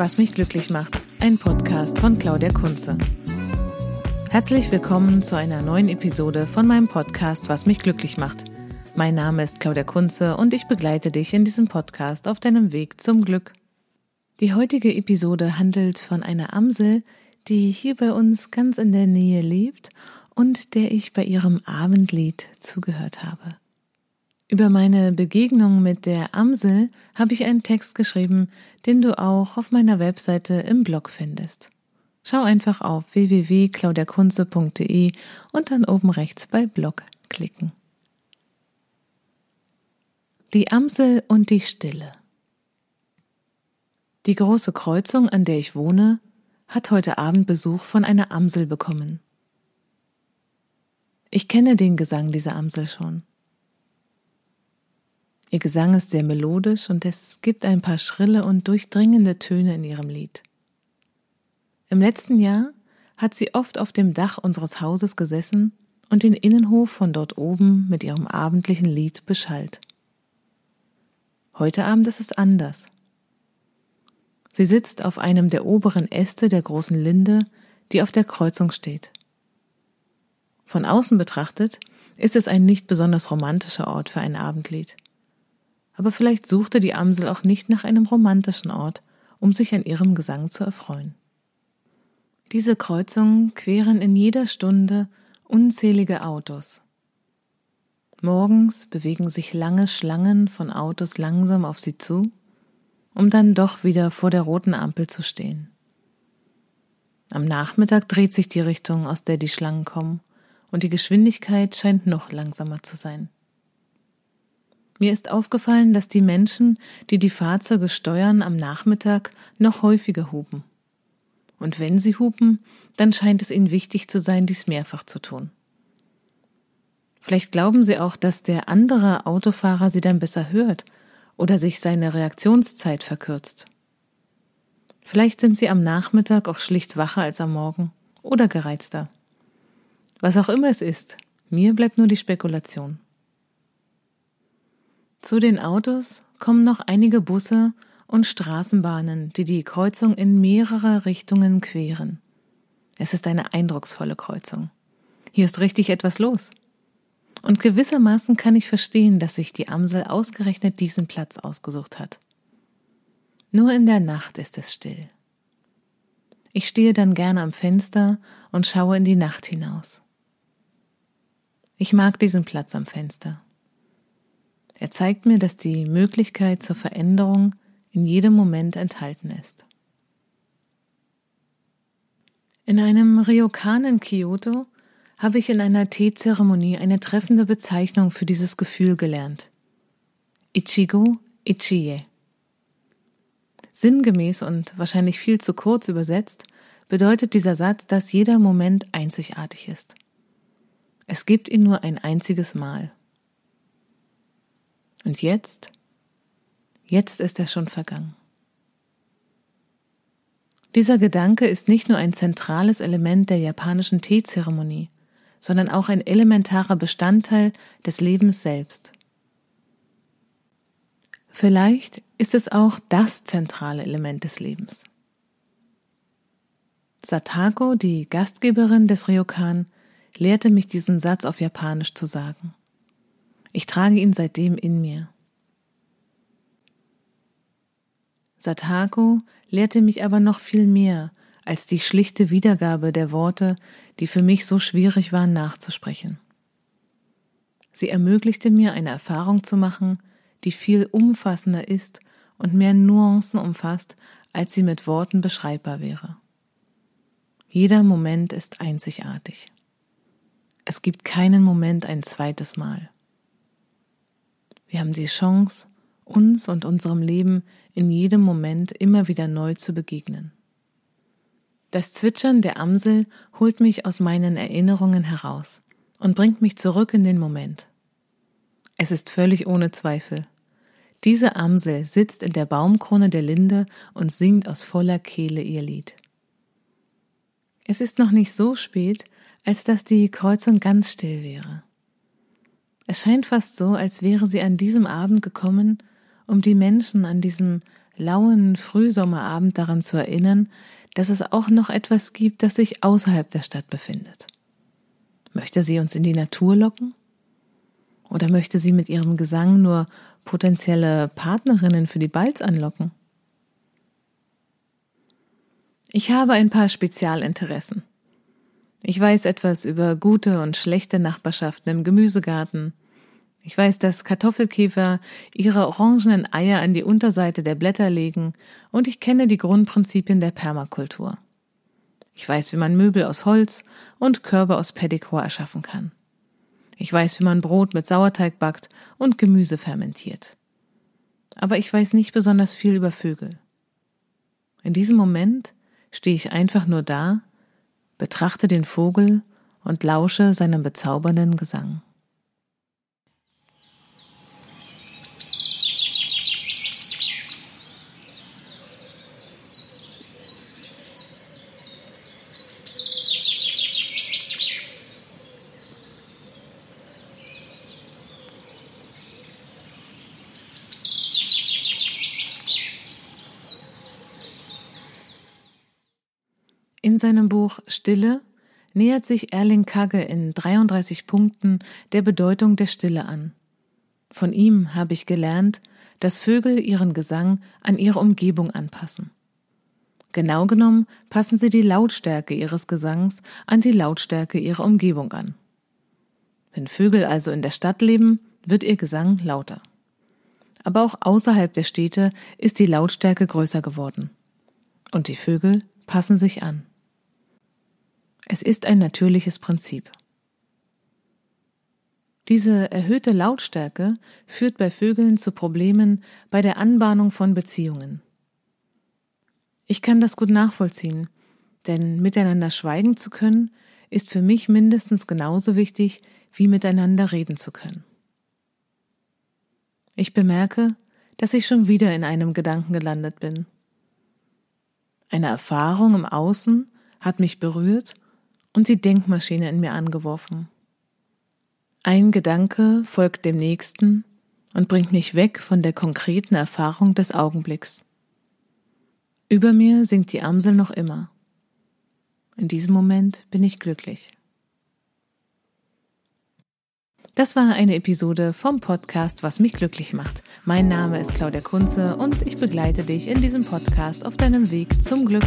Was mich glücklich macht, ein Podcast von Claudia Kunze. Herzlich willkommen zu einer neuen Episode von meinem Podcast Was mich glücklich macht. Mein Name ist Claudia Kunze und ich begleite dich in diesem Podcast auf deinem Weg zum Glück. Die heutige Episode handelt von einer Amsel, die hier bei uns ganz in der Nähe lebt und der ich bei ihrem Abendlied zugehört habe. Über meine Begegnung mit der Amsel habe ich einen Text geschrieben, den du auch auf meiner Webseite im Blog findest. Schau einfach auf www.claudiakunze.de und dann oben rechts bei Blog klicken. Die Amsel und die Stille. Die große Kreuzung, an der ich wohne, hat heute Abend Besuch von einer Amsel bekommen. Ich kenne den Gesang dieser Amsel schon. Ihr Gesang ist sehr melodisch und es gibt ein paar schrille und durchdringende Töne in ihrem Lied. Im letzten Jahr hat sie oft auf dem Dach unseres Hauses gesessen und den Innenhof von dort oben mit ihrem abendlichen Lied beschallt. Heute Abend ist es anders. Sie sitzt auf einem der oberen Äste der großen Linde, die auf der Kreuzung steht. Von außen betrachtet ist es ein nicht besonders romantischer Ort für ein Abendlied aber vielleicht suchte die Amsel auch nicht nach einem romantischen Ort, um sich an ihrem Gesang zu erfreuen. Diese Kreuzungen queren in jeder Stunde unzählige Autos. Morgens bewegen sich lange Schlangen von Autos langsam auf sie zu, um dann doch wieder vor der roten Ampel zu stehen. Am Nachmittag dreht sich die Richtung, aus der die Schlangen kommen, und die Geschwindigkeit scheint noch langsamer zu sein. Mir ist aufgefallen, dass die Menschen, die die Fahrzeuge steuern, am Nachmittag noch häufiger hupen. Und wenn sie hupen, dann scheint es ihnen wichtig zu sein, dies mehrfach zu tun. Vielleicht glauben sie auch, dass der andere Autofahrer sie dann besser hört oder sich seine Reaktionszeit verkürzt. Vielleicht sind sie am Nachmittag auch schlicht wacher als am Morgen oder gereizter. Was auch immer es ist, mir bleibt nur die Spekulation. Zu den Autos kommen noch einige Busse und Straßenbahnen, die die Kreuzung in mehrere Richtungen queren. Es ist eine eindrucksvolle Kreuzung. Hier ist richtig etwas los. Und gewissermaßen kann ich verstehen, dass sich die Amsel ausgerechnet diesen Platz ausgesucht hat. Nur in der Nacht ist es still. Ich stehe dann gerne am Fenster und schaue in die Nacht hinaus. Ich mag diesen Platz am Fenster. Er zeigt mir, dass die Möglichkeit zur Veränderung in jedem Moment enthalten ist. In einem Ryokan in Kyoto habe ich in einer Teezeremonie eine treffende Bezeichnung für dieses Gefühl gelernt. Ichigo Ichie. Sinngemäß und wahrscheinlich viel zu kurz übersetzt, bedeutet dieser Satz, dass jeder Moment einzigartig ist. Es gibt ihn nur ein einziges Mal. Und jetzt? Jetzt ist er schon vergangen. Dieser Gedanke ist nicht nur ein zentrales Element der japanischen Teezeremonie, sondern auch ein elementarer Bestandteil des Lebens selbst. Vielleicht ist es auch das zentrale Element des Lebens. Satako, die Gastgeberin des Ryokan, lehrte mich diesen Satz auf Japanisch zu sagen. Ich trage ihn seitdem in mir. Satako lehrte mich aber noch viel mehr als die schlichte Wiedergabe der Worte, die für mich so schwierig waren nachzusprechen. Sie ermöglichte mir eine Erfahrung zu machen, die viel umfassender ist und mehr Nuancen umfasst, als sie mit Worten beschreibbar wäre. Jeder Moment ist einzigartig. Es gibt keinen Moment ein zweites Mal. Wir haben die Chance, uns und unserem Leben in jedem Moment immer wieder neu zu begegnen. Das Zwitschern der Amsel holt mich aus meinen Erinnerungen heraus und bringt mich zurück in den Moment. Es ist völlig ohne Zweifel. Diese Amsel sitzt in der Baumkrone der Linde und singt aus voller Kehle ihr Lied. Es ist noch nicht so spät, als dass die Kreuzung ganz still wäre. Es scheint fast so, als wäre sie an diesem Abend gekommen, um die Menschen an diesem lauen Frühsommerabend daran zu erinnern, dass es auch noch etwas gibt, das sich außerhalb der Stadt befindet. Möchte sie uns in die Natur locken? Oder möchte sie mit ihrem Gesang nur potenzielle Partnerinnen für die Balz anlocken? Ich habe ein paar Spezialinteressen. Ich weiß etwas über gute und schlechte Nachbarschaften im Gemüsegarten. Ich weiß, dass Kartoffelkäfer ihre orangenen Eier an die Unterseite der Blätter legen und ich kenne die Grundprinzipien der Permakultur. Ich weiß, wie man Möbel aus Holz und Körbe aus Pedicor erschaffen kann. Ich weiß, wie man Brot mit Sauerteig backt und Gemüse fermentiert. Aber ich weiß nicht besonders viel über Vögel. In diesem Moment stehe ich einfach nur da, betrachte den Vogel und lausche seinem bezaubernden Gesang. In seinem Buch Stille nähert sich Erling Kagge in 33 Punkten der Bedeutung der Stille an. Von ihm habe ich gelernt, dass Vögel ihren Gesang an ihre Umgebung anpassen. Genau genommen passen sie die Lautstärke ihres Gesangs an die Lautstärke ihrer Umgebung an. Wenn Vögel also in der Stadt leben, wird ihr Gesang lauter. Aber auch außerhalb der Städte ist die Lautstärke größer geworden. Und die Vögel passen sich an. Es ist ein natürliches Prinzip. Diese erhöhte Lautstärke führt bei Vögeln zu Problemen bei der Anbahnung von Beziehungen. Ich kann das gut nachvollziehen, denn miteinander schweigen zu können, ist für mich mindestens genauso wichtig, wie miteinander reden zu können. Ich bemerke, dass ich schon wieder in einem Gedanken gelandet bin. Eine Erfahrung im Außen hat mich berührt und die Denkmaschine in mir angeworfen. Ein Gedanke folgt dem nächsten und bringt mich weg von der konkreten Erfahrung des Augenblicks. Über mir singt die Amsel noch immer. In diesem Moment bin ich glücklich. Das war eine Episode vom Podcast Was mich glücklich macht. Mein Name ist Claudia Kunze und ich begleite dich in diesem Podcast auf deinem Weg zum Glück.